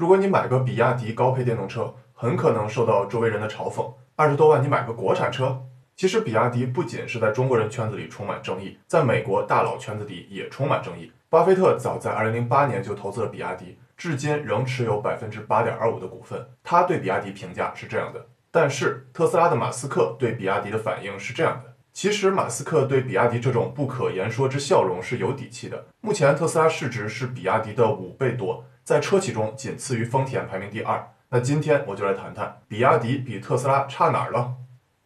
如果你买个比亚迪高配电动车，很可能受到周围人的嘲讽。二十多万你买个国产车？其实比亚迪不仅是在中国人圈子里充满争议，在美国大佬圈子里也充满争议。巴菲特早在2008年就投资了比亚迪，至今仍持有百分之八点二五的股份。他对比亚迪评价是这样的。但是特斯拉的马斯克对比亚迪的反应是这样的。其实，马斯克对比亚迪这种不可言说之笑容是有底气的。目前，特斯拉市值是比亚迪的五倍多，在车企中仅次于丰田，排名第二。那今天我就来谈谈比亚迪比特斯拉差哪儿了。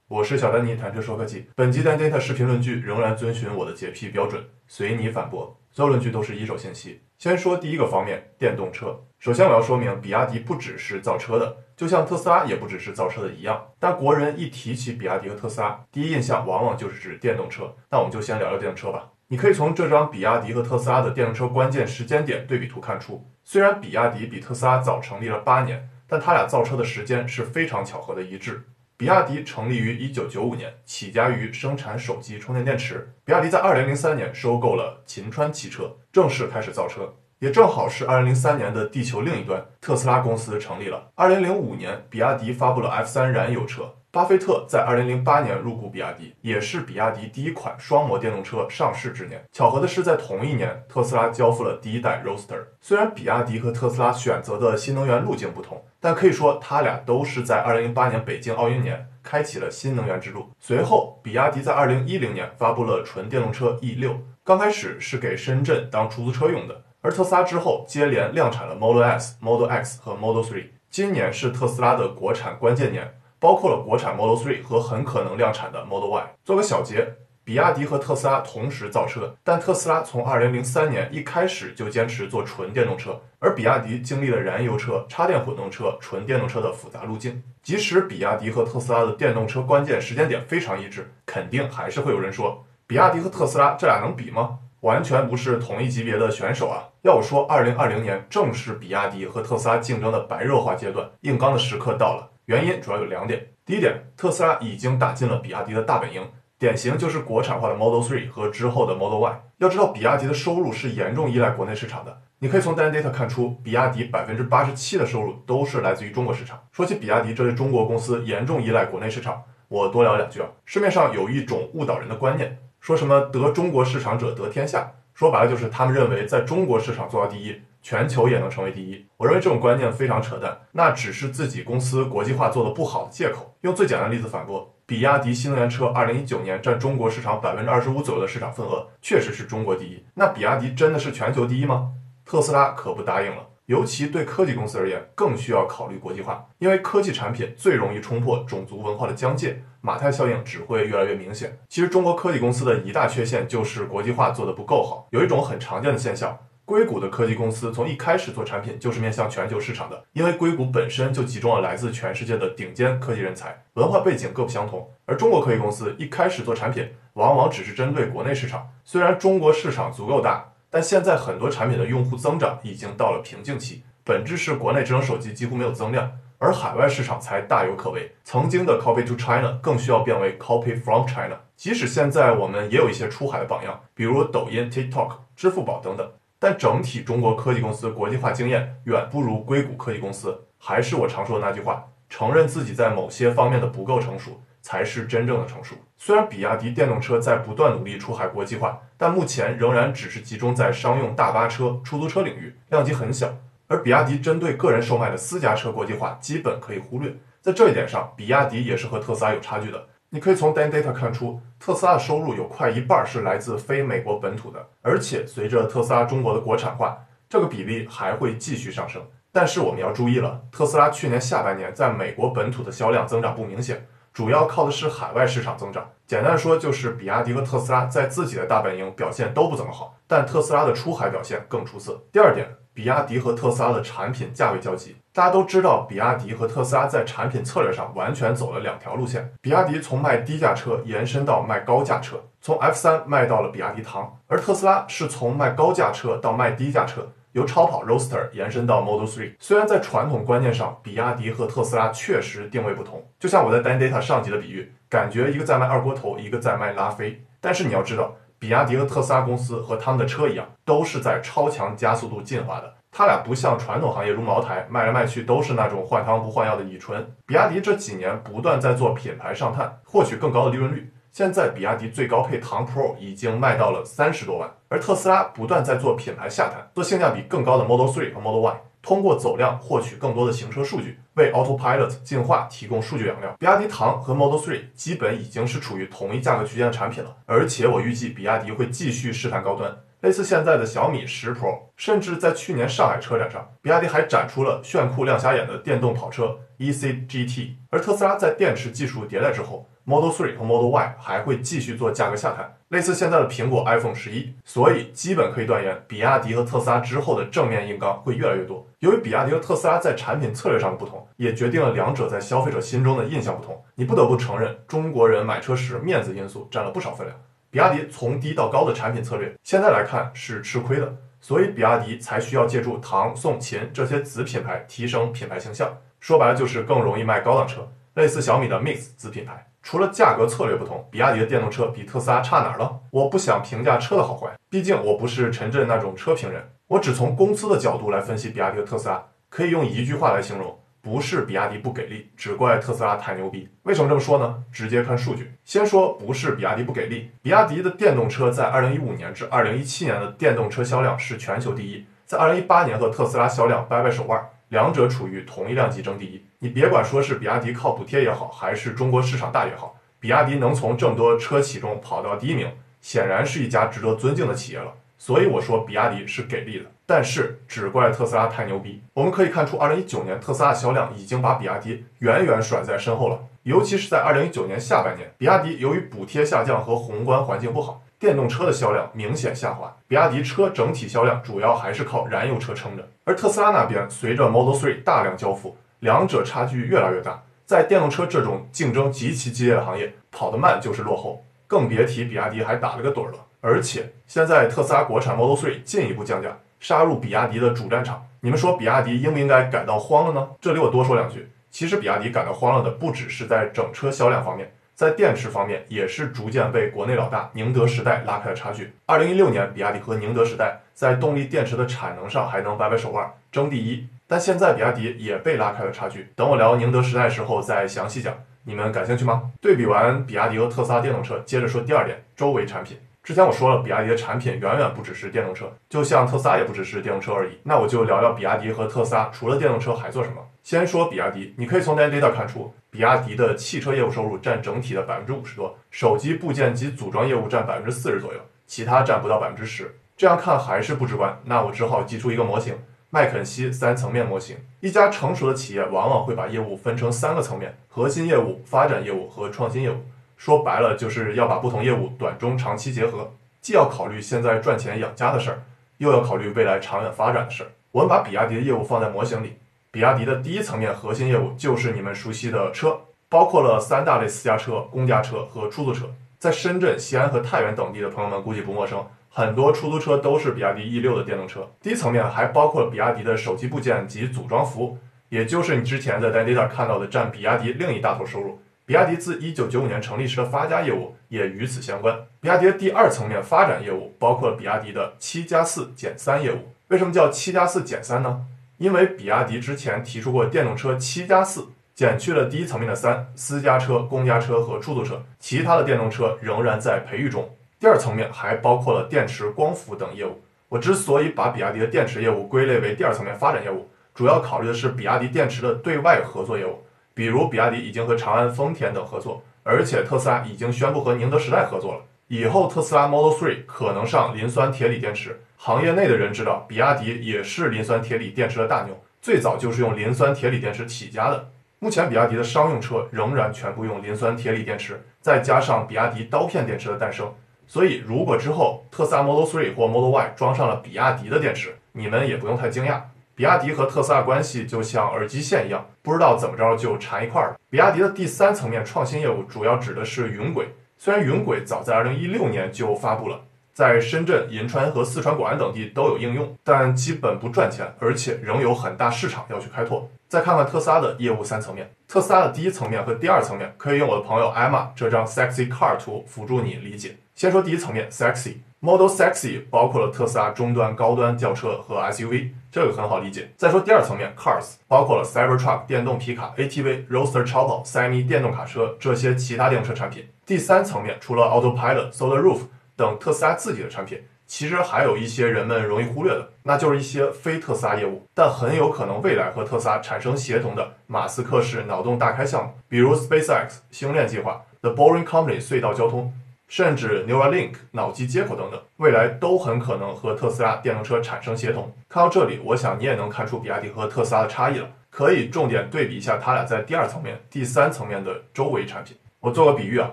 我是小丹尼，谈车说科技。本集 Dan Data 视频论据仍然遵循我的洁癖标准，随你反驳。所有论据都是一手信息。先说第一个方面，电动车。首先，我要说明，比亚迪不只是造车的，就像特斯拉也不只是造车的一样。但国人一提起比亚迪和特斯拉，第一印象往往就是指电动车。那我们就先聊聊电动车吧。你可以从这张比亚迪和特斯拉的电动车关键时间点对比图看出，虽然比亚迪比特斯拉早成立了八年，但他俩造车的时间是非常巧合的一致。比亚迪成立于一九九五年，起家于生产手机充电电池。比亚迪在二零零三年收购了秦川汽车，正式开始造车。也正好是二零零三年的地球另一端，特斯拉公司成立了。二零零五年，比亚迪发布了 F 三燃油车。巴菲特在二零零八年入股比亚迪，也是比亚迪第一款双模电动车上市之年。巧合的是，在同一年，特斯拉交付了第一代 Roadster。虽然比亚迪和特斯拉选择的新能源路径不同，但可以说他俩都是在二零零八年北京奥运年开启了新能源之路。随后，比亚迪在二零一零年发布了纯电动车 E 六，刚开始是给深圳当出租车用的。而特斯拉之后接连量产了 Model S、Model X 和 Model 3。今年是特斯拉的国产关键年。包括了国产 Model 3和很可能量产的 Model Y。做个小结，比亚迪和特斯拉同时造车，但特斯拉从2003年一开始就坚持做纯电动车，而比亚迪经历了燃油车、插电混动车、纯电动车的复杂路径。即使比亚迪和特斯拉的电动车关键时间点非常一致，肯定还是会有人说，比亚迪和特斯拉这俩能比吗？完全不是同一级别的选手啊！要我说，2020年正是比亚迪和特斯拉竞争的白热化阶段，硬刚的时刻到了。原因主要有两点。第一点，特斯拉已经打进了比亚迪的大本营，典型就是国产化的 Model 3和之后的 Model Y。要知道，比亚迪的收入是严重依赖国内市场的。你可以从 Data 看出，比亚迪百分之八十七的收入都是来自于中国市场。说起比亚迪这类中国公司严重依赖国内市场，我多聊两句啊。市面上有一种误导人的观念，说什么得中国市场者得天下，说白了就是他们认为在中国市场做到第一。全球也能成为第一，我认为这种观念非常扯淡，那只是自己公司国际化做的不好的借口。用最简单的例子反驳，比亚迪新能源车二零一九年占中国市场百分之二十五左右的市场份额，确实是中国第一。那比亚迪真的是全球第一吗？特斯拉可不答应了。尤其对科技公司而言，更需要考虑国际化，因为科技产品最容易冲破种族文化的疆界，马太效应只会越来越明显。其实中国科技公司的一大缺陷就是国际化做得不够好。有一种很常见的现象。硅谷的科技公司从一开始做产品就是面向全球市场的，因为硅谷本身就集中了来自全世界的顶尖科技人才，文化背景各不相同。而中国科技公司一开始做产品，往往只是针对国内市场。虽然中国市场足够大，但现在很多产品的用户增长已经到了瓶颈期，本质是国内智能手机几乎没有增量，而海外市场才大有可为。曾经的 copy to China 更需要变为 copy from China。即使现在我们也有一些出海的榜样，比如抖音、TikTok、支付宝等等。但整体中国科技公司国际化经验远不如硅谷科技公司。还是我常说的那句话，承认自己在某些方面的不够成熟，才是真正的成熟。虽然比亚迪电动车在不断努力出海国际化，但目前仍然只是集中在商用大巴车、出租车领域，量级很小。而比亚迪针对个人售卖的私家车国际化，基本可以忽略。在这一点上，比亚迪也是和特斯拉有差距的。你可以从 Dan Data 看出，特斯拉的收入有快一半是来自非美国本土的，而且随着特斯拉中国的国产化，这个比例还会继续上升。但是我们要注意了，特斯拉去年下半年在美国本土的销量增长不明显，主要靠的是海外市场增长。简单说，就是比亚迪和特斯拉在自己的大本营表现都不怎么好，但特斯拉的出海表现更出色。第二点。比亚迪和特斯拉的产品价位交集，大家都知道，比亚迪和特斯拉在产品策略上完全走了两条路线。比亚迪从卖低价车延伸到卖高价车，从 F 三卖到了比亚迪唐；而特斯拉是从卖高价车到卖低价车，由超跑 Roadster 延伸到 Model 3。虽然在传统观念上，比亚迪和特斯拉确实定位不同，就像我在 Dan Data 上集的比喻，感觉一个在卖二锅头，一个在卖拉菲。但是你要知道。比亚迪和特斯拉公司和他们的车一样，都是在超强加速度进化的。它俩不像传统行业如茅台，卖来卖去都是那种换汤不换药的乙醇。比亚迪这几年不断在做品牌上探，获取更高的利润率。现在比亚迪最高配唐 Pro 已经卖到了三十多万，而特斯拉不断在做品牌下探，做性价比更高的 Model 3和 Model Y。通过走量获取更多的行车数据，为 Autopilot 进化提供数据养料。比亚迪唐和 Model 3基本已经是处于同一价格区间的产品了，而且我预计比亚迪会继续试探高端，类似现在的小米十 Pro，甚至在去年上海车展上，比亚迪还展出了炫酷亮瞎眼的电动跑车 EC-GT。而特斯拉在电池技术迭代之后。Model 3和 Model Y 还会继续做价格下探，类似现在的苹果 iPhone 十一，所以基本可以断言，比亚迪和特斯拉之后的正面硬刚会越来越多。由于比亚迪和特斯拉在产品策略上的不同，也决定了两者在消费者心中的印象不同。你不得不承认，中国人买车时面子因素占了不少分量。比亚迪从低到高的产品策略，现在来看是吃亏的，所以比亚迪才需要借助唐、宋、秦这些子品牌提升品牌形象。说白了就是更容易卖高档车，类似小米的 Mix 子品牌。除了价格策略不同，比亚迪的电动车比特斯拉差哪儿了？我不想评价车的好坏，毕竟我不是陈震那种车评人，我只从公司的角度来分析比亚迪和特斯拉。可以用一句话来形容：不是比亚迪不给力，只怪特斯拉太牛逼。为什么这么说呢？直接看数据。先说不是比亚迪不给力，比亚迪的电动车在2015年至2017年的电动车销量是全球第一，在2018年和特斯拉销量掰掰手腕。两者处于同一量级争第一，你别管说是比亚迪靠补贴也好，还是中国市场大也好，比亚迪能从这么多车企中跑到第一名，显然是一家值得尊敬的企业了。所以我说比亚迪是给力的，但是只怪特斯拉太牛逼。我们可以看出，二零一九年特斯拉销量已经把比亚迪远远甩在身后了，尤其是在二零一九年下半年，比亚迪由于补贴下降和宏观环境不好。电动车的销量明显下滑，比亚迪车整体销量主要还是靠燃油车撑着。而特斯拉那边随着 Model 3大量交付，两者差距越来越大。在电动车这种竞争极其激烈的行业，跑得慢就是落后，更别提比亚迪还打了个盹了。而且现在特斯拉国产 Model 3进一步降价，杀入比亚迪的主战场，你们说比亚迪应不应该感到慌了呢？这里我多说两句，其实比亚迪感到慌了的不只是在整车销量方面。在电池方面，也是逐渐被国内老大宁德时代拉开了差距。二零一六年，比亚迪和宁德时代在动力电池的产能上还能掰掰手腕争第一，但现在比亚迪也被拉开了差距。等我聊宁德时代时候再详细讲，你们感兴趣吗？对比完比亚迪和特斯拉电动车，接着说第二点，周围产品。之前我说了，比亚迪的产品远远不只是电动车，就像特斯拉也不只是电动车而已。那我就聊聊比亚迪和特斯拉除了电动车还做什么。先说比亚迪，你可以从 data 看出，比亚迪的汽车业务收入占整体的百分之五十多，手机部件及组装业务占百分之四十左右，其他占不到百分之十。这样看还是不直观，那我只好寄出一个模型——麦肯锡三层面模型。一家成熟的企业往往会把业务分成三个层面：核心业务、发展业务和创新业务。说白了，就是要把不同业务短中长期结合，既要考虑现在赚钱养家的事儿，又要考虑未来长远发展的事儿。我们把比亚迪的业务放在模型里，比亚迪的第一层面核心业务就是你们熟悉的车，包括了三大类私家车、公家车和出租车。在深圳、西安和太原等地的朋友们估计不陌生，很多出租车都是比亚迪 E 六的电动车。第一层面还包括了比亚迪的手机部件及组装服务，也就是你之前在 Data 看到的占比亚迪另一大头收入。比亚迪自一九九五年成立时的发家业务也与此相关。比亚迪的第二层面发展业务包括了比亚迪的七加四减三业务。为什么叫七加四减三呢？因为比亚迪之前提出过电动车七加四，减去了第一层面的三私家车、公家车和出租车，其他的电动车仍然在培育中。第二层面还包括了电池、光伏等业务。我之所以把比亚迪的电池业务归类为第二层面发展业务，主要考虑的是比亚迪电池的对外合作业务。比如，比亚迪已经和长安、丰田等合作，而且特斯拉已经宣布和宁德时代合作了。以后特斯拉 Model 3可能上磷酸铁锂电池。行业内的人知道，比亚迪也是磷酸铁锂电池的大牛，最早就是用磷酸铁锂电池起家的。目前，比亚迪的商用车仍然全部用磷酸铁锂电池，再加上比亚迪刀片电池的诞生，所以如果之后特斯拉 Model 3或 Model Y 装上了比亚迪的电池，你们也不用太惊讶。比亚迪和特斯拉关系就像耳机线一样，不知道怎么着就缠一块儿了。比亚迪的第三层面创新业务主要指的是云轨，虽然云轨早在2016年就发布了，在深圳、银川和四川、广安等地都有应用，但基本不赚钱，而且仍有很大市场要去开拓。再看看特斯拉的业务三层面，特斯拉的第一层面和第二层面可以用我的朋友艾玛这张 sexy car 图辅助你理解。先说第一层面，sexy。Model Sexy 包括了特斯拉中端、高端轿车和 SUV，这个很好理解。再说第二层面，Cars 包括了 Cybertruck 电动皮卡、ATV、Roadster 超跑、Semi 电动卡车这些其他电动车产品。第三层面，除了 Autopilot、Solar Roof 等特斯拉自己的产品，其实还有一些人们容易忽略的，那就是一些非特斯拉业务，但很有可能未来和特斯拉产生协同的马斯克式脑洞大开项目，比如 SpaceX 星链计划、The Boring Company 隧道交通。甚至 Neuralink 脑机接口等等，未来都很可能和特斯拉电动车产生协同。看到这里，我想你也能看出比亚迪和特斯拉的差异了。可以重点对比一下它俩在第二层面、第三层面的周围产品。我做个比喻啊，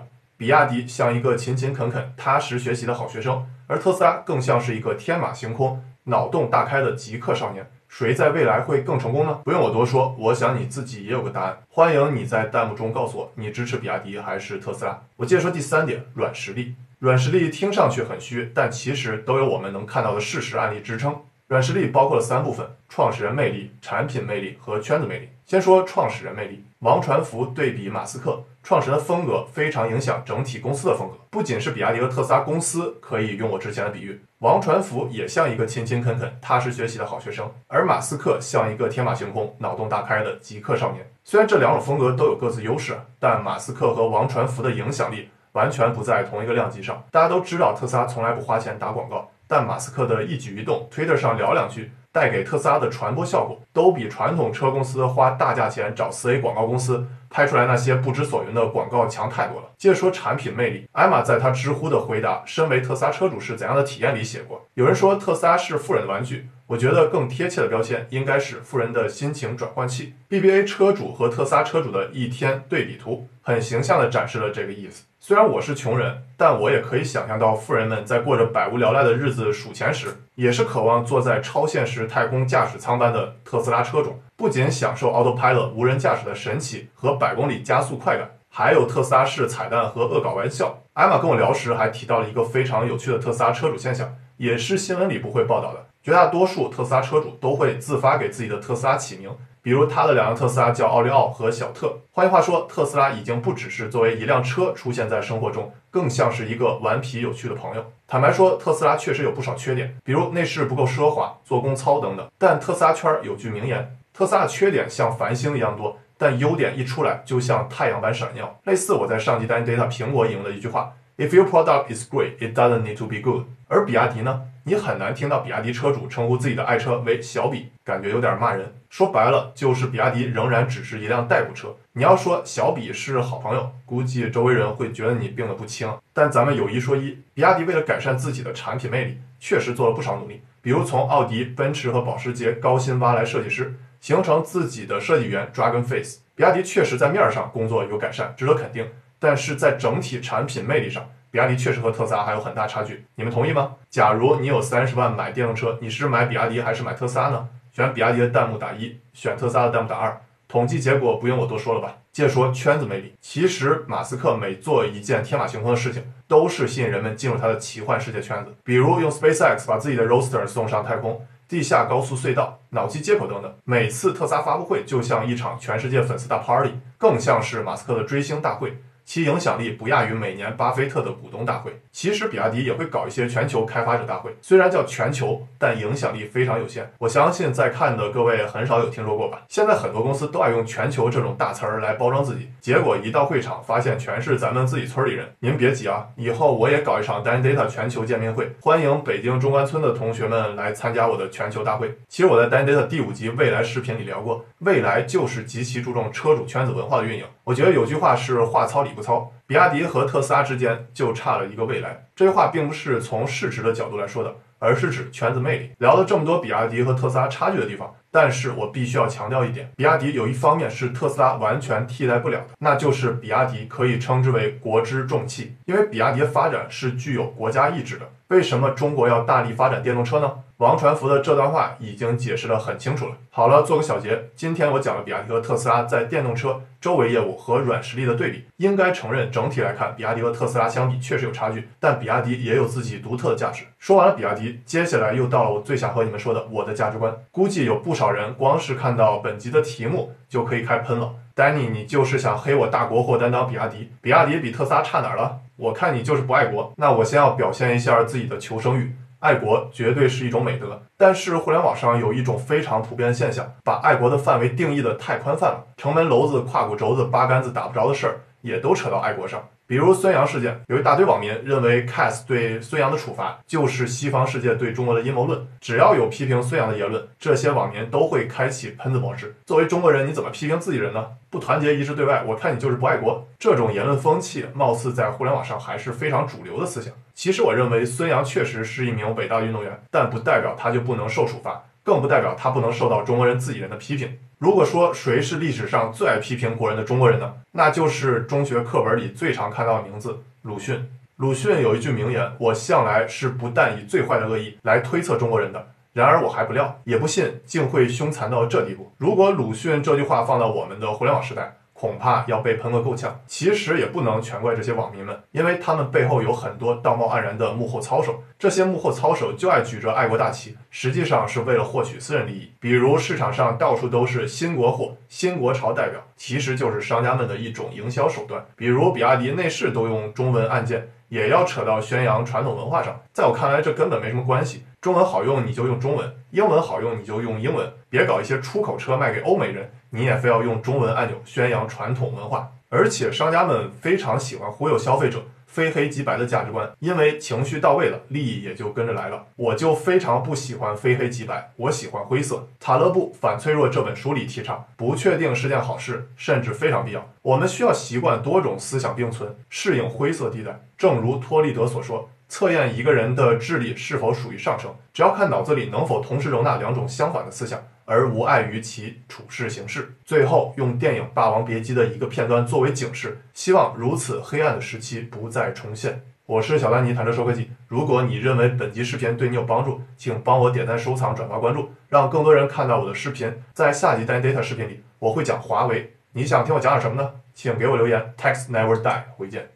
比亚迪像一个勤勤恳恳、踏实学习的好学生，而特斯拉更像是一个天马行空、脑洞大开的极客少年。谁在未来会更成功呢？不用我多说，我想你自己也有个答案。欢迎你在弹幕中告诉我，你支持比亚迪还是特斯拉？我接着说第三点，软实力。软实力听上去很虚，但其实都有我们能看到的事实案例支撑。软实力包括了三部分：创始人魅力、产品魅力和圈子魅力。先说创始人魅力，王传福对比马斯克，创始人的风格非常影响整体公司的风格。不仅是比亚迪和特斯拉公司可以用我之前的比喻，王传福也像一个勤勤恳恳、踏实学习的好学生，而马斯克像一个天马行空、脑洞大开的极客少年。虽然这两种风格都有各自优势，但马斯克和王传福的影响力完全不在同一个量级上。大家都知道特斯拉从来不花钱打广告，但马斯克的一举一动，Twitter 上聊两句。带给特斯拉的传播效果，都比传统车公司花大价钱找四 A 广告公司拍出来那些不知所云的广告强太多了。接着说产品魅力，艾玛在她知乎的回答“身为特斯拉车主是怎样的体验”里写过，有人说特斯拉是富人的玩具，我觉得更贴切的标签应该是富人的心情转换器。BBA 车主和特斯拉车主的一天对比图，很形象地展示了这个意思。虽然我是穷人，但我也可以想象到富人们在过着百无聊赖的日子数钱时，也是渴望坐在超现实太空驾驶舱般的特斯拉车中，不仅享受 Autopilot 无人驾驶的神奇和百公里加速快感，还有特斯拉式彩蛋和恶搞玩笑。艾玛跟我聊时还提到了一个非常有趣的特斯拉车主现象，也是新闻里不会报道的。绝大多数特斯拉车主都会自发给自己的特斯拉起名。比如他的两辆特斯拉叫奥利奥和小特。换句话说，特斯拉已经不只是作为一辆车出现在生活中，更像是一个顽皮有趣的朋友。坦白说，特斯拉确实有不少缺点，比如内饰不够奢华、做工糙等等。但特斯拉圈有句名言：特斯拉的缺点像繁星一样多，但优点一出来就像太阳般闪耀。类似我在上集 Data 苹果引用的一句话：If your product is great, it doesn't need to be good。而比亚迪呢？你很难听到比亚迪车主称呼自己的爱车为小比，感觉有点骂人。说白了，就是比亚迪仍然只是一辆代步车。你要说小比是好朋友，估计周围人会觉得你病得不轻。但咱们有一说一，比亚迪为了改善自己的产品魅力，确实做了不少努力。比如从奥迪、奔驰和保时捷高薪挖来设计师，形成自己的设计语言 Dragon Face。比亚迪确实在面上工作有改善，值得肯定。但是在整体产品魅力上，比亚迪确实和特斯拉还有很大差距，你们同意吗？假如你有三十万买电动车，你是买比亚迪还是买特斯拉呢？选比亚迪的弹幕打一，选特斯拉的弹幕打二。统计结果不用我多说了吧？接着说圈子魅力，其实马斯克每做一件天马行空的事情，都是吸引人们进入他的奇幻世界圈子。比如用 SpaceX 把自己的 r o a s t e r 送上太空，地下高速隧道、脑机接口等等。每次特斯拉发布会就像一场全世界粉丝大 party，更像是马斯克的追星大会。其影响力不亚于每年巴菲特的股东大会。其实比亚迪也会搞一些全球开发者大会，虽然叫全球，但影响力非常有限。我相信在看的各位很少有听说过吧？现在很多公司都爱用“全球”这种大词儿来包装自己，结果一到会场，发现全是咱们自己村里人。您别急啊，以后我也搞一场 Dan Data 全球见面会，欢迎北京中关村的同学们来参加我的全球大会。其实我在 Dan Data 第五集未来视频里聊过，未来就是极其注重车主圈子文化的运营。我觉得有句话是话糙理不糙。比亚迪和特斯拉之间就差了一个未来，这句话并不是从市值的角度来说的，而是指圈子魅力。聊了这么多比亚迪和特斯拉差距的地方，但是我必须要强调一点，比亚迪有一方面是特斯拉完全替代不了的，那就是比亚迪可以称之为国之重器，因为比亚迪的发展是具有国家意志的。为什么中国要大力发展电动车呢？王传福的这段话已经解释得很清楚了。好了，做个小结，今天我讲了比亚迪和特斯拉在电动车周围业务和软实力的对比。应该承认，整体来看，比亚迪和特斯拉相比确实有差距，但比亚迪也有自己独特的价值。说完了比亚迪，接下来又到了我最想和你们说的我的价值观。估计有不少少人光是看到本集的题目就可以开喷了。Danny，你就是想黑我大国货担当比亚迪？比亚迪比特斯拉差哪儿了？我看你就是不爱国。那我先要表现一下自己的求生欲。爱国绝对是一种美德，但是互联网上有一种非常普遍现象，把爱国的范围定义的太宽泛了，城门楼子、胯骨轴子、八竿子打不着的事儿，也都扯到爱国上。比如孙杨事件，有一大堆网民认为 CAS 对孙杨的处罚就是西方世界对中国的阴谋论。只要有批评孙杨的言论，这些网民都会开启喷子模式。作为中国人，你怎么批评自己人呢？不团结一致对外，我看你就是不爱国。这种言论风气，貌似在互联网上还是非常主流的思想。其实我认为孙杨确实是一名伟大运动员，但不代表他就不能受处罚，更不代表他不能受到中国人自己人的批评。如果说谁是历史上最爱批评国人的中国人呢？那就是中学课本里最常看到的名字鲁迅。鲁迅有一句名言：“我向来是不但以最坏的恶意来推测中国人的，然而我还不料，也不信竟会凶残到这地步。”如果鲁迅这句话放到我们的互联网时代，恐怕要被喷个够呛。其实也不能全怪这些网民们，因为他们背后有很多道貌岸然的幕后操手。这些幕后操手就爱举着爱国大旗，实际上是为了获取私人利益。比如市场上到处都是新国货、新国潮代表，其实就是商家们的一种营销手段。比如比亚迪内饰都用中文按键，也要扯到宣扬传统文化上。在我看来，这根本没什么关系。中文好用你就用中文，英文好用你就用英文，别搞一些出口车卖给欧美人，你也非要用中文按钮宣扬传统文化。而且商家们非常喜欢忽悠消费者，非黑即白的价值观，因为情绪到位了，利益也就跟着来了。我就非常不喜欢非黑即白，我喜欢灰色。塔勒布反脆弱这本书里提倡，不确定是件好事，甚至非常必要。我们需要习惯多种思想并存，适应灰色地带。正如托利德所说。测验一个人的智力是否属于上乘，只要看脑子里能否同时容纳两种相反的思想，而无碍于其处事行事。最后，用电影《霸王别姬》的一个片段作为警示，希望如此黑暗的时期不再重现。我是小丹尼，谈着说科技。如果你认为本集视频对你有帮助，请帮我点赞、收藏、转发、关注，让更多人看到我的视频。在下集单 data 视频里，我会讲华为。你想听我讲点什么呢？请给我留言。Text never die，回见。